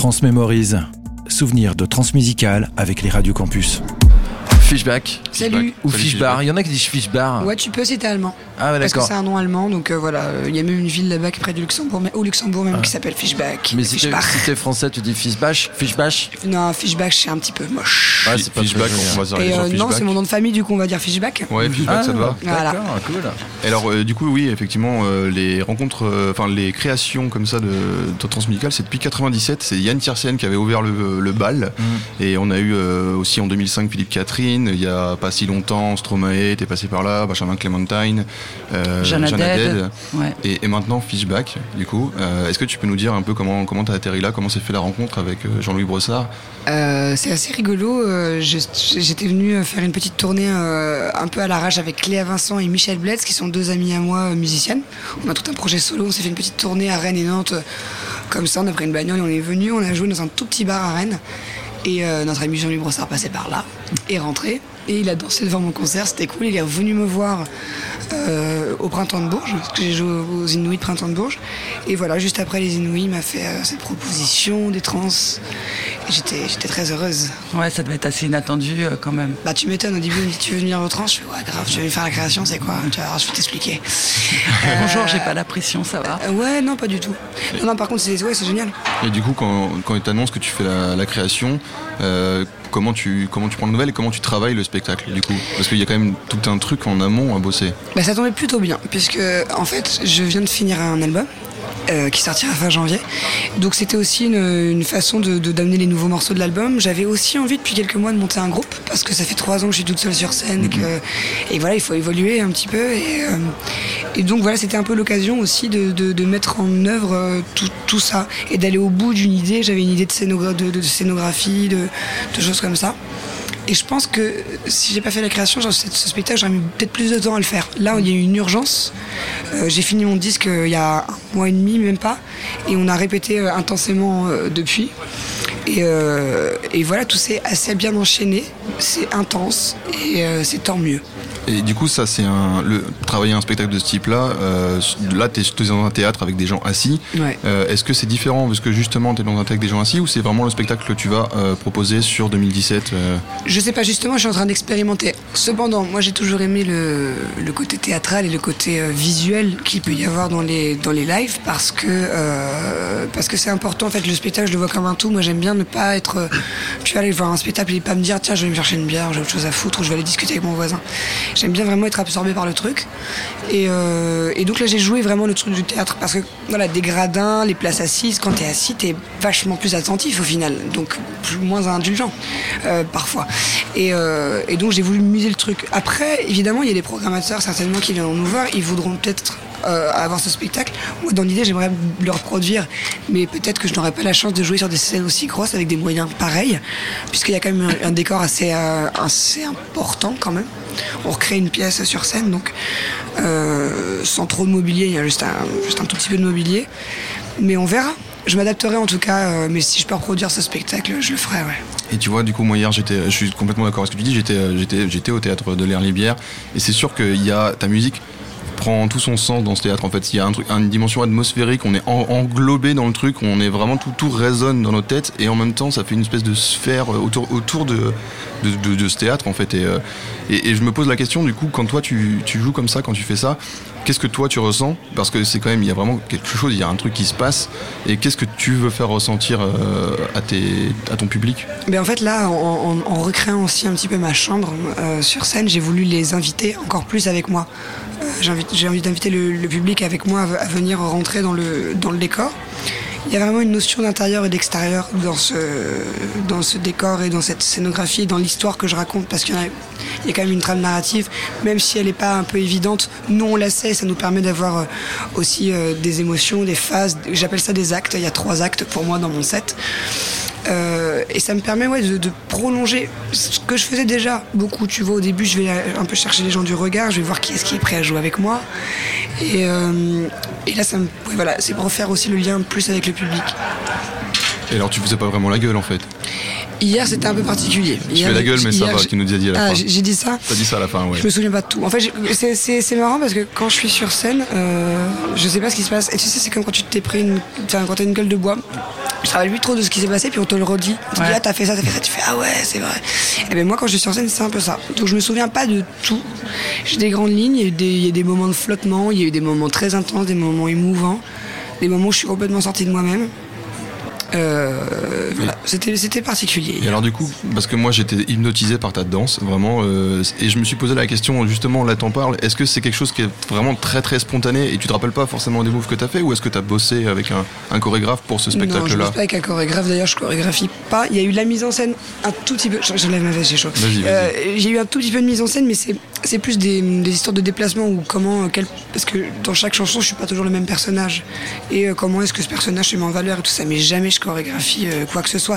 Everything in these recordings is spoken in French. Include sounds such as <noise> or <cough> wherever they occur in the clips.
Transmémorise. Souvenir de transmusical avec les radios campus. Fishback. Salut. Ou Fishbar. Il y en a qui disent Fishbar. Ouais, tu peux t'es allemand. Ah ouais, Parce que d'accord. c'est un nom allemand, donc euh, voilà. Il y a même une ville là-bas qui est près du Luxembourg, mais au Luxembourg même, qui s'appelle Fishback. Ah. Mais si t'es si t'es français, tu dis Fishbash Fishbash Non, Fishback, c'est un petit peu moche. Ouais, c'est pas Fishback, on va dire Et euh, non, c'est mon nom de famille, du coup, on va dire Fishback. Ouais, Fishback, ça te va. Voilà. D'accord, cool. Et alors, euh, du coup, oui, effectivement, euh, les rencontres, euh, enfin, les créations comme ça de, de Transmusical, c'est depuis 97. C'est Yann Tiersen qui avait ouvert le, le bal. Mm. Et on a eu euh, aussi en 2005 Philippe Catherine. Il y a pas si longtemps, Stromae était passé par là, Benjamin Clementine, euh, Jeanne Haddad. Ouais. Et, et maintenant Fishback, du coup. Euh, Est-ce que tu peux nous dire un peu comment comment t'as atterri là, comment s'est fait la rencontre avec euh, Jean-Louis Brossard? Euh, c'est assez rigolo. euh, J'étais venu faire une petite tournée euh, un peu à l'arrache avec Cléa Vincent et Michel Bletz, qui sont deux amies à moi musiciennes. On a tout un projet solo. On s'est fait une petite tournée à Rennes et Nantes. Comme ça, on a pris une bagnole et on est venu. On a joué dans un tout petit bar à Rennes. Et euh, notre ami Jean-Louis Brossard passait par là, est rentré. Et il a dansé devant mon concert, c'était cool. Il est venu me voir euh, au Printemps de Bourges, parce que j'ai joué aux Inouïs de Printemps de Bourges. Et voilà, juste après les Inouïs, il m'a fait euh, cette proposition des trans. J'étais j'étais très heureuse. Ouais, ça devait être assez inattendu euh, quand même. Bah tu m'étonnes, au début il me dit tu veux venir au trans Je fais ouais grave, tu veux venir faire la création, c'est quoi? Tu vas voir, je vais t'expliquer. <laughs> Bonjour, j'ai pas la pression, ça va? Euh, ouais, non pas du tout. Non, non par contre c'est ouais, c'est génial. Et du coup, quand, quand il t'annonce que tu fais la, la création, euh, comment, tu, comment tu prends le nouvelle et comment tu travailles le spectacle, du coup? Parce qu'il y a quand même tout un truc en amont à bosser. Bah, ça tombait plutôt bien, puisque en fait, je viens de finir un album. Euh, qui sortira fin janvier. Donc c'était aussi une, une façon de de- d'amener les nouveaux morceaux de l'album. J'avais aussi envie depuis quelques mois de monter un groupe parce que ça fait trois ans que je suis toute seule sur scène et que et voilà il faut évoluer un petit peu et, euh, et donc voilà c'était un peu l'occasion aussi de, de- de mettre en œuvre euh, tout, tout ça et d'aller au bout d'une idée. J'avais une idée de, scénogra- de- de scénographie, de, de choses comme ça. Et je pense que si j'ai pas fait la création, genre, ce spectacle, j'aurais mis peut-être plus de temps à le faire. Là, il y a eu une urgence. Euh, j'ai fini mon disque euh, il y a un mois et demi, même pas. Et on a répété euh, intensément euh, depuis. Et, euh, et voilà, tout s'est assez bien enchaîné. C'est intense et c'est tant mieux. Et du coup, ça, c'est un. Le, travailler un spectacle de ce type-là, euh, là, t'es es dans un théâtre avec des gens assis. Ouais. Euh, Est-ce que c'est différent parce que justement, t'es dans un théâtre avec des gens assis ou c'est vraiment le spectacle que tu vas euh, proposer sur 2017 euh, Je sais pas, justement, je suis en train d'expérimenter. Cependant, moi j'ai toujours aimé le, le côté théâtral et le côté visuel qu'il peut y avoir dans les, dans les lives parce que parce que c'est important. En fait, le spectacle, je le vois comme un tout. Moi j'aime bien ne pas être. tu vas aller voir un spectacle et pas me dire tiens, je vais me chercher une bière, j'ai autre chose à foutre ou je vais aller discuter avec mon voisin. J'aime bien vraiment être absorbé par le truc. Et, euh, et donc là, j'ai joué vraiment le truc du théâtre parce que voilà, des gradins, les places assises, quand t'es assis, t'es vachement plus attentif au final, donc plus, moins indulgent euh, parfois. Et, euh, et donc j'ai voulu muser le truc. Après, évidemment, il y a des programmateurs certainement qui viendront nous voir, ils voudront peut-être euh, avoir ce spectacle. Moi, dans l'idée, j'aimerais le reproduire, mais peut-être que je n'aurai pas la chance de jouer sur des scènes aussi grosses avec des moyens pareils, puisqu'il y a quand même un, décor assez, euh, assez important quand même. On recrée une pièce sur scène, donc euh, sans trop de mobilier, il y a juste un, juste un tout petit peu de mobilier. Mais on verra. Je m'adapterai en tout cas, euh, mais si je peux reproduire ce spectacle, je le ferai. Et tu vois, du coup, moi hier, je suis complètement d'accord avec ce que tu dis. J'étais au théâtre de l'Air Libière, et c'est sûr qu'il y a ta musique prend tout son sens dans ce théâtre. En fait, il y a une dimension atmosphérique. On est en- englobé dans le truc. On est vraiment tout, tout résonne dans nos têtes, et en même temps, ça fait une espèce de sphère euh, autour, de, ce théâtre, en fait. Et, euh, et, je me pose la question, du coup, quand toi tu joues comme ça, quand tu fais ça, qu'est-ce que toi tu ressens? Parce que c'est quand même, il y a vraiment quelque chose, il y a un truc qui se passe. Et qu'est-ce que tu veux faire ressentir euh, à, ton public? Mais en fait, là, en, recréant aussi un petit peu ma chambre euh, sur scène, j'ai voulu les inviter encore plus avec moi. Euh, j'ai envie, d'inviter le, public avec moi à, venir rentrer dans le décor. Il y a vraiment une notion d'intérieur et d'extérieur dans ce, dans ce décor et dans cette scénographie, dans l'histoire que je raconte, parce qu'il y, y a quand même une trame narrative, même si elle n'est pas un peu évidente, nous on la sait, ça nous permet d'avoir euh, aussi euh, des émotions, des phases, j'appelle ça des actes, il y a trois actes pour moi dans mon set. Euh, et ça me permet ouais, de, de prolonger ce que je faisais déjà beaucoup. Tu vois, au début, je vais un peu chercher les gens du regard, je vais voir qui est-ce qui est prêt à jouer avec moi. Et, euh, et là, ça me, ouais, voilà, c'est pour faire aussi le lien plus avec le public. Et alors, tu faisais pas vraiment la gueule, en fait? Hier, c'était un peu particulier. Tu Hier, fais la gueule, mais ça va, tu nous as dit à la Ah, fin. j'ai dit ça T'as dit ça à la fin, ouais. Je me souviens pas de tout. En fait, c'est- marrant parce que quand je suis sur scène, euh, je sais pas ce qui se passe. Et tu sais, c'est comme quand tu t'es pris une, enfin, quand t'as une gueule de bois. Je te rappelle plus trop de ce qui s'est passé, puis on te le redit. On te dit, Ouais. ah, t'as fait ça, t'as fait ça. Tu fais, ah ouais, c'est vrai. Et ben moi, quand je suis sur scène, c'est un peu ça. Donc je me souviens pas de tout. J'ai des grandes lignes, il y, a eu des, il y a eu des moments de flottement, il y a eu des moments très intenses, des moments émouvants, des moments où je suis complètement sortie de moi-même. Euh, c'était c'était particulier. Et alors du coup, parce que moi j'étais hypnotisé par ta danse, vraiment, euh, et je me suis posé la question, justement, là t'en parles, est-ce que c'est quelque chose qui est vraiment très très spontané et tu te rappelles pas forcément des moves que t'as fait ou est-ce que t'as bossé avec un, un chorégraphe pour ce Non, je spectacle-là bosse pas avec un chorégraphe. D'ailleurs, je chorégraphie pas. Il y a eu de la mise en scène un tout petit peu. Je- J'enlève ma veste, j'ai chaud. Euh, j'ai eu un tout petit peu de mise en scène, mais c'est c'est plus des, des histoires de déplacement ou comment, euh, quel, parce que dans chaque chanson, je suis pas toujours le même personnage. Et euh, comment est-ce que ce personnage se met en valeur et tout ça. Mais jamais je chorégraphie quoi que ce soit.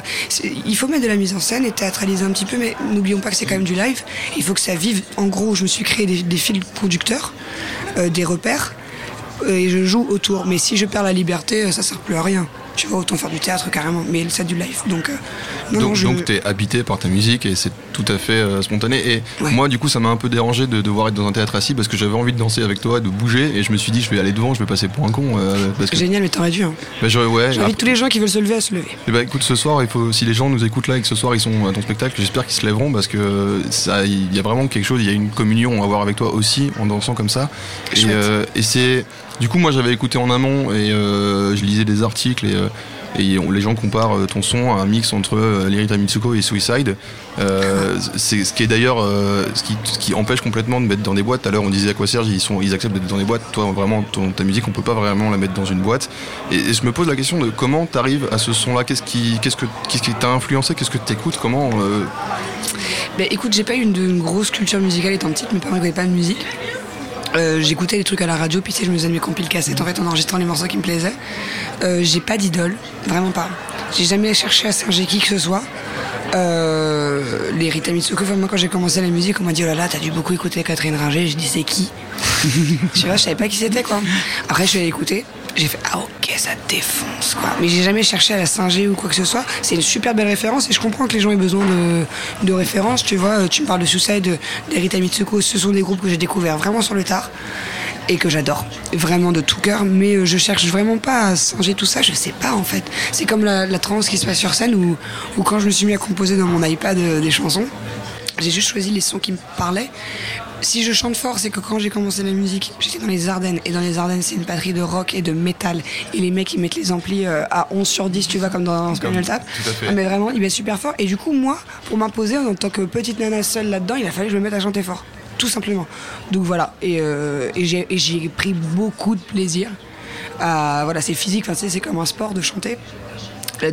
Il faut mettre de la mise en scène et théâtraliser un petit peu, mais n'oublions pas que c'est quand même du live. Il faut que ça vive. En gros, je me suis créé des, fils conducteurs, euh, des repères et je joue autour. Mais si je perds la liberté, euh, ça sert plus à rien. Tu vois, autant faire du théâtre carrément, mais c'est du live. Donc, euh, non, non, donc, je... donc t'es habité par ta musique et c'est tout à fait euh, spontané. Et Ouais. moi, du coup, ça m'a un peu dérangé de devoir être dans un théâtre assis parce que j'avais envie de danser avec toi, de bouger, et je me suis dit, je vais aller devant, je vais passer pour un con. euh, parce que, Génial, mais t'aurais dû. Hein. Bah, ouais, J'invite tous les gens qui veulent se lever à se lever. Eh ben, écoute, ce soir, il faut, si les gens nous écoutent là et que ce soir ils sont à ton spectacle, j'espère qu'ils se lèveront parce que ça, il y a vraiment quelque chose, il y a une communion à avoir avec toi aussi en dansant comme ça. Et, euh, et c'est, du coup, moi j'avais écouté en amont et euh, je lisais des articles et, euh, les gens comparent euh, ton son à un mix entre Lirita Mitsuko et Suicide. C'est ce qui est d'ailleurs ce, qui, empêche complètement de mettre dans des boîtes. Tout à l'heure, on disait à quoi Serge, ils, acceptent d'être dans des boîtes. Toi, vraiment, ta musique, on peut pas vraiment la mettre dans une boîte. Et, je me pose la question de comment tu arrives à ce son-là? Qu'est-ce qui, qu'est-ce que, qu'est-ce qui t'a influencé? Qu'est-ce que tu écoutes Comment Ben, écoute, j'ai pas eu une, une grosse culture musicale étant petite, mes parents pas de musique. Euh, J'écoutais des trucs à la radio, puis sais, je me faisais mes compiles cassettes en fait en enregistrant les morceaux qui me plaisaient. Euh, j'ai pas d'idole, vraiment pas. J'ai jamais cherché à singer qui que ce soit. Euh, les Rita Mitsuko, moi quand j'ai commencé la musique, on m'a dit oh là là, t'as dû beaucoup écouter Catherine Ringer. J'ai dit c'est qui? <laughs> Tu vois, je savais pas qui c'était quoi. Après, je suis allé écouter. J'ai fait ah ok, ça défonce quoi. Mais j'ai jamais cherché à la singer ou quoi que ce soit. C'est une super belle référence et je comprends que les gens aient besoin de, de références. Tu vois, tu me parles de Suicide, d'Erita Mitsuko. Ce sont des groupes que j'ai découverts vraiment sur le tard et que j'adore vraiment de tout cœur. Mais euh, je cherche vraiment pas à singer tout ça. Je sais pas en fait. C'est comme la, la trance qui se passe sur scène ou quand je me suis mis à composer dans mon iPad euh, des chansons. J'ai juste choisi les sons qui me parlaient. Si je chante fort, c'est que quand j'ai commencé la musique, j'étais dans les Ardennes. Et dans les Ardennes, c'est une patrie de rock et de métal. Et les mecs, ils mettent les amplis euh, à 11 sur 10, tu vois, comme dans Spinal Tap. Ah, mais vraiment, ils mettent super fort. Et du coup, moi, pour m'imposer en tant que petite nana seule là-dedans, il a fallu que je me mette à chanter fort. Tout simplement. Donc voilà. Et, euh, et j'ai pris beaucoup de plaisir. à- voilà, c'est physique, enfin, c'est comme un sport de chanter. Là,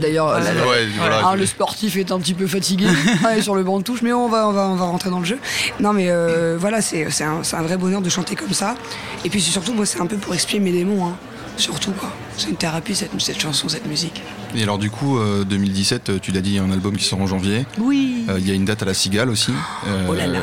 D'ailleurs, Ouais, voilà. ah, le sportif est un petit peu fatigué <laughs> ouais, sur le banc de touche, mais on va, on va, on va rentrer dans le jeu. Non, mais euh, voilà, c'est c'est un, c'est un vrai bonheur de chanter comme ça. Et puis c'est surtout, moi, c'est un peu pour expier mes démons. hein. Surtout, quoi. C'est une thérapie, cette, cette chanson, cette musique. Et alors, du coup, euh, 2017, euh, tu l'as dit, il y a un album qui sort en janvier. Oui. Euh, Il y a une date à la Cigale aussi. Euh, Oh là là.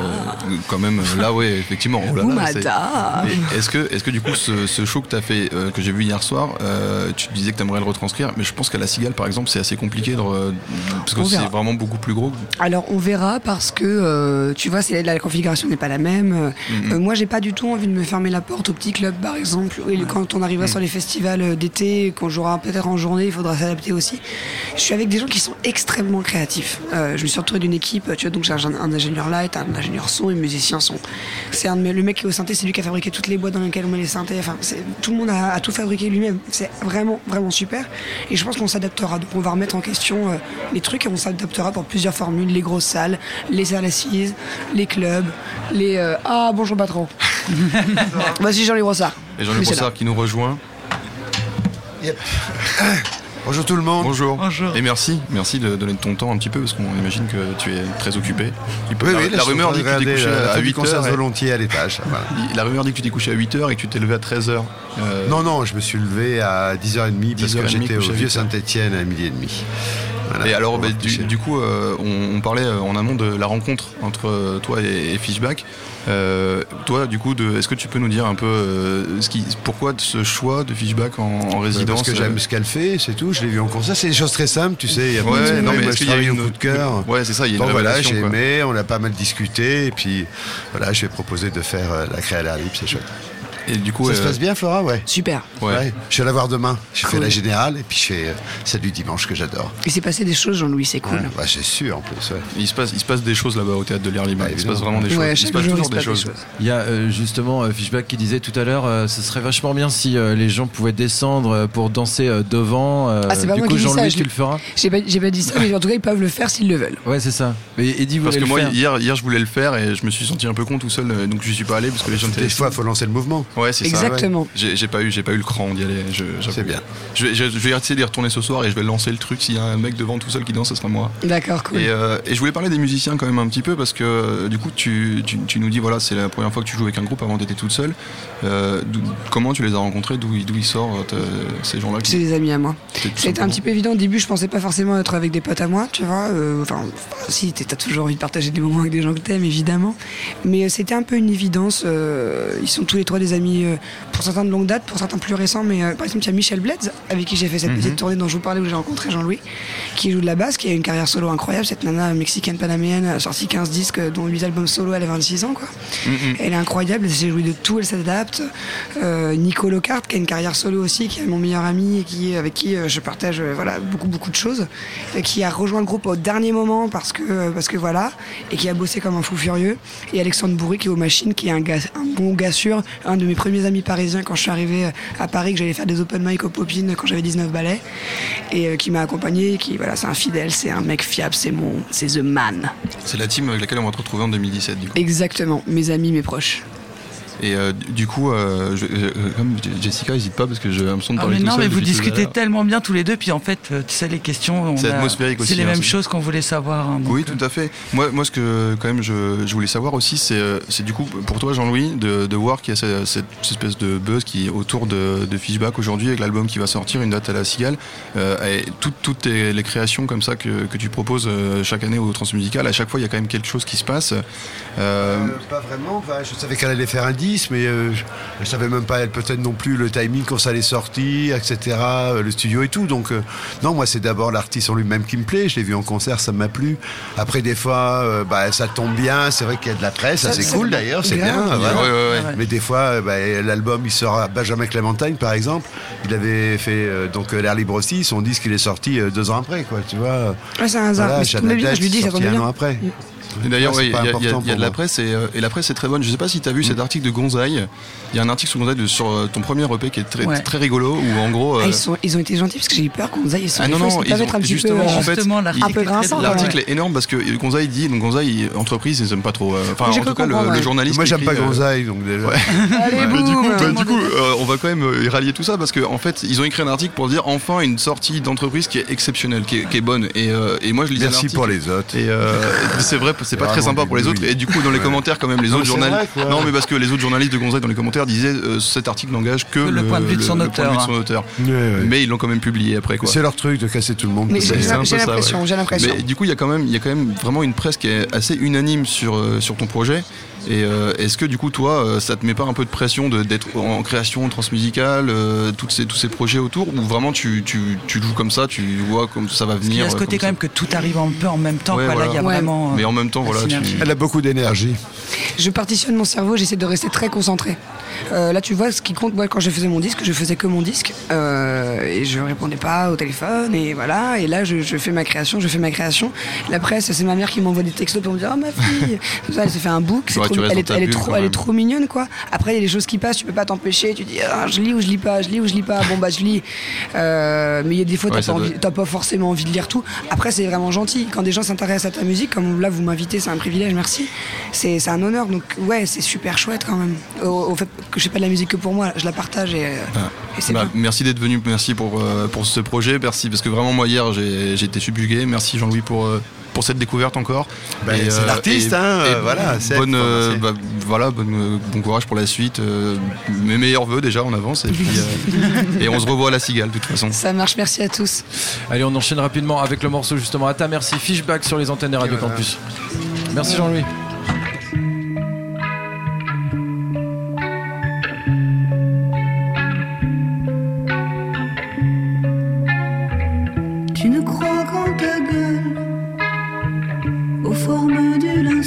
Quand même, euh, là, ouais, effectivement. Oh là là, Est-ce que, est-ce que du coup, ce, ce show que tu as fait, euh, que j'ai vu hier soir, euh, tu disais que tu aimerais le retranscrire, mais je pense qu'à la Cigale, par exemple, c'est assez compliqué de parce que c'est vraiment beaucoup plus gros. Alors on verra parce que euh, tu vois, c'est la configuration n'est pas la même. Euh, Mhm. euh, moi, j'ai pas du tout envie de me fermer la porte au petit club, par exemple. Et quand on arrivera Mhm. sur les festivals euh, d'été, qu'on jouera peut-être en journée, il faudra s'adapter aussi. Je suis avec des gens qui sont extrêmement créatifs. Euh, je me suis entouré d'une équipe. Tu vois, donc j'ai un, un ingénieur light, un ingénieur son, et musicien son. C'est un de mes- le mec qui est au synthé, c'est lui qui a fabriqué toutes les boîtes dans lesquelles on met les synthés. Enfin, c'est- tout le monde a, a tout fabriqué lui-même. C'est vraiment, vraiment super. Et je pense qu'on s'adaptera. Donc on va remettre en question euh, les trucs et on s'adaptera pour plusieurs formules les grosses salles, les salles assises, les clubs, les. euh, Ah, bonjour patron. <laughs> Vas-y, Jean-Louis Brossard. Et c'est Brossard qui nous rejoint. Yep. Bonjour tout le monde. Bonjour. Bonjour. Et merci, merci de donner de ton temps un petit peu parce qu'on imagine que tu es très occupé. Il peut- Oui, la, oui, <laughs> la rumeur dit que tu t'es couché à revue 8 Concert heures. volontiers à l'étage. Voilà. La rumeur dit que tu t'es couché à 8 heures et que tu t'es levé à 13 heures. Euh, Non, non, je me suis levé à 10h30 parce 10h30, que j'étais au Vieux 8 heures. Saint-Etienne à midi et demi. Voilà, Et alors, bah, du, coup, euh, on, on parlait euh, en amont de la rencontre entre euh, toi et, et Fishback. Euh, toi, du coup, est-ce que tu peux nous dire un peu euh, ce qui, pourquoi ce choix de Fishback en, en résidence Parce que j'aime ce qu'elle fait, c'est tout. Je l'ai vu en concert. C'est des choses très simples, tu sais. Il y a pas de- Ouais, non, mais moi, je y a une au coup de cœur. Ouais, c'est ça. Il y a une Bon voilà, j'ai aimé, on a pas mal discuté, et puis voilà, je vais proposer de faire la créa à libre, c'est chouette. Et du coup, Ça se euh, passe bien, Flora Ouais. Super. Ouais. Ouais. Je vais la voir demain. Je fais la générale et puis je fais euh, celle du dimanche que j'adore. Il s'est passé des choses, Jean-Louis, c'est cool. Ouais, bah, c'est sûr en plus. ouais. Il se passe, il se passe des choses là-bas au théâtre de l'air libre. Bah, il se passe vraiment des choses. Ouais, il se passe toujours se des choses. des choses. Il y a euh, justement euh, Fishback qui disait tout à l'heure, euh, ce serait vachement bien si euh, les gens pouvaient descendre euh, pour danser euh, devant. euh, Ah, c'est pas du moi coup, qui Jean-Louis, je tu le feras J'ai pas, j'ai pas dit ça, mais en tout cas, ils peuvent le faire s'ils le veulent. Ouais, c'est ça. Et Eddie Parce que moi, hier, hier, je voulais le faire et je me suis senti un peu con tout seul, donc je suis pas allé parce que les gens. Des fois, il faut lancer le mouvement. Ouais, c'est ça. Exactement. J'ai j'ai pas eu, j'ai pas eu le cran d'y aller. je- j'avoue. C'est bien. Je vais, je, je vais essayer d'y retourner ce soir et je vais lancer le truc. S'il y a un mec devant tout seul qui danse, ce sera moi. D'accord, cool. Et, euh, et je voulais parler des musiciens quand même un petit peu parce que euh, du coup tu, tu, tu nous dis voilà c'est la première fois que tu joues avec un groupe avant t'étais toute seule. Euh, d'où- comment tu les as rencontrés? D'où d'où ils sortent euh, ces gens-là C'est des amis à moi. C'était tout C'était un simplement- petit peu évident au début, je pensais pas forcément être avec des potes à moi, tu vois. euh, Enfin, si, t'as toujours envie de partager des moments avec des gens que t'aimes, évidemment. Mais euh, c'était un peu une évidence. euh, ils sont tous les trois des amis, euh, pour certains de longue date, pour certains plus récents. Mais par exemple, il y a Michel Bledz, avec qui j'ai fait cette petite tournée dont je vous parlais, où j'ai rencontré Jean-Louis, qui joue de la basse, qui a une carrière solo incroyable. Cette nana mexicaine panaméenne a sorti 15 disques, dont 8 albums solo, elle a 26 ans, quoi. Elle est incroyable, elle sait jouer de tout, elle s'adapte. Euh, Nico Lockhart, qui a une carrière solo aussi, qui est mon meilleur ami et qui, avec qui je partage voilà, beaucoup, beaucoup de choses, et qui a rejoint le groupe au dernier moment parce que, parce que voilà, et qui a bossé comme un fou furieux. Et Alexandre Bourri, qui est aux machines, qui est un, gars, un bon gars sûr, un de mes premiers amis parisiens quand je suis arrivé euh, à Paris, que j'allais faire des open mic aux Popines quand j'avais 19 balais, et euh, qui m'a accompagné, qui, voilà, c'est un fidèle, c'est un mec fiable, c'est mon, c'est The Man. C'est la team avec laquelle on va te retrouver en 2017 du coup. Exactement, mes amis, mes proches. Et euh, du coup, euh, je- euh, comme Jessica, n'hésite pas parce que j'ai l'impression de Ah, parler mais tout non, seul mais vous discutez tellement bien tous les deux, puis en fait, tu sais, les questions, on C'est a- atmosphérique aussi, C'est les hein, mêmes choses qu'on voulait savoir. hein, donc, Oui, euh, tout à fait. Moi, moi ce que quand même je, je voulais savoir aussi, c'est c'est du coup pour toi, Jean-Louis, de, de voir qu'il y a cette, cette espèce de buzz qui est autour de, de Fishback aujourd'hui avec l'album qui va sortir, une date à la Cigale. Euh, et toutes, toutes tes- les créations comme ça que, que tu proposes chaque année au Transmusical, à chaque fois, il y a quand même quelque chose qui se passe. Euh, Euh, pas vraiment. Enfin, je savais qu'elle allait faire un 10, mais euh, je, je savais même pas elle peut-être non plus le timing quand ça allait sortir, etc. euh, Le studio et tout. Donc euh, non, moi c'est d'abord l'artiste en lui-même qui me plaît. Je l'ai vu en concert, ça m'a plu. Après des fois, euh, bah, ça tombe bien. C'est vrai qu'il y a de la presse, ça, Ça- c'est cool d'ailleurs, c'est bien. voilà. ouais, ouais, ouais. Mais des fois, euh, bah, l'album il sort à Benjamin Clémentine par exemple. Il avait fait euh, donc euh, l'air libre aussi. Son disque il est sorti euh, deux ans après, quoi. Tu vois. Ouais, c'est un hasard. Voilà, mais bien, je lui dis, ça tombait un bien. an après. Et D'ailleurs, il y, a- y a- important il y a de la presse et, euh, et la presse est très bonne. Je sais pas si tu as vu cet article de Gonzaï. Il y a un article sur Gonzaï de- sur euh, ton premier EP qui est très, Ouais. très rigolo où en gros. Ah, euh, ils, sont, ils ont été gentils parce que j'ai eu peur qu'on nous aille. Ils sont Ah non, fois, non, ils ont- un petit peu. justement, euh, en fait, Justement, l'article est est énorme parce que Gonzaï dit, donc Gonzaï, entreprise, ils aiment pas trop. euh, Enfin, en tout cas, le, comprendre, le ouais. journaliste. Moi j'aime pas écrit, euh, Gonzaï, donc déjà. <laughs> Allez, Mais du coup, bah, du coup euh, on va quand même euh, rallier tout ça parce qu'en en fait, ils ont écrit un article pour dire enfin une sortie d'entreprise qui est exceptionnelle, qui est, qui est bonne. Et, euh, et moi, je lisais Merci pour les autres. Et euh, c'est vrai, c'est pas très sympa pour les autres. Et du coup, dans les commentaires, quand même, les autres journalistes. non, mais parce que les autres journalistes de Gonzaï dans les commentaires disaient euh, cet article n'engage que Le point de vue de son le point de vue de auteur, son auteur. Ouais, ouais. Mais ils l'ont quand même publié après, quoi. C'est leur truc de casser tout le monde. J'ai l'impression, ouais. j'ai l'impression. Mais du coup, il y a quand même, il y a quand même vraiment une presse qui est assez unanime sur euh, sur ton projet. Et euh, est-ce que du coup, toi, euh, ça te met pas un peu de pression de- d'être en création transmusicale, euh, toutes ces, tous ces projets autour, ou vraiment tu, tu, tu joues comme ça, tu vois comme ça va Il y venir a ce côté quand même que tout arrive un peu en même temps. Ouais, quoi. Là, voilà. il y a Ouais. vraiment. ça. euh, Mais en même temps, voilà, tu... Elle a beaucoup d'énergie. Je partitionne mon cerveau, j'essaie de rester très concentré. Euh, là, tu vois, ce qui compte, moi, quand je faisais mon disque, je faisais que mon disque. euh, et je répondais pas au téléphone, et voilà. Et là, je, je fais ma création, je fais ma création. La presse, c'est ma mère qui m'envoie des textos pour me dire Oh ma fille <laughs> ça, Elle se fait un book, Ouais, trop- elle, est, elle trop, quand elle est même. trop mignonne, quoi. Après, il y a des choses qui passent, tu peux pas t'empêcher. Tu dis Ah, Je lis ou je lis pas, je lis ou je lis pas. Bon, bah, je lis. Euh, mais il y a des fois, Ouais, t'as pas, doit- forcément envie de lire tout. Après, c'est vraiment gentil. Quand des gens s'intéressent à ta musique, comme là, vous m'invitez, c'est un privilège, merci. C'est c'est un honneur. Donc, ouais, c'est super chouette quand même. Au, au fait que je fais pas de la musique que pour moi, je la partage et, euh, et c'est Bah, bien. merci d'être venu, merci pour, euh, pour ce projet, merci parce que vraiment moi hier j'ai j'ai été subjugué, merci Jean-Louis pour, euh, pour cette découverte encore. Et, c'est euh, l'artiste, et- hein, et voilà, bonne, euh, bah, voilà, bonne, bon courage pour la suite, euh, mes meilleurs voeux déjà en avance et, puis, euh, et on se revoit à la cigale de toute façon. Ça marche, merci à tous. Allez, on enchaîne rapidement avec le morceau justement. À ta merci, Fishback sur les antennes des Radio Campus. Merci Jean-Louis.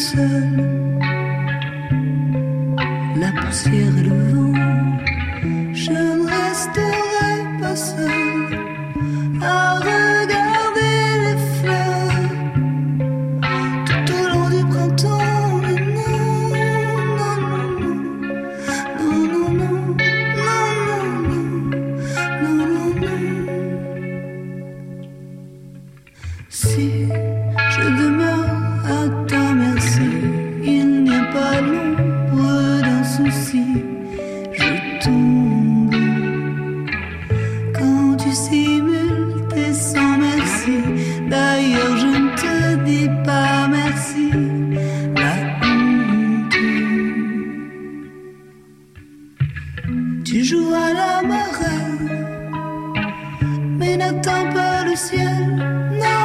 Formes du linceul, la poussière et le Люсьен, но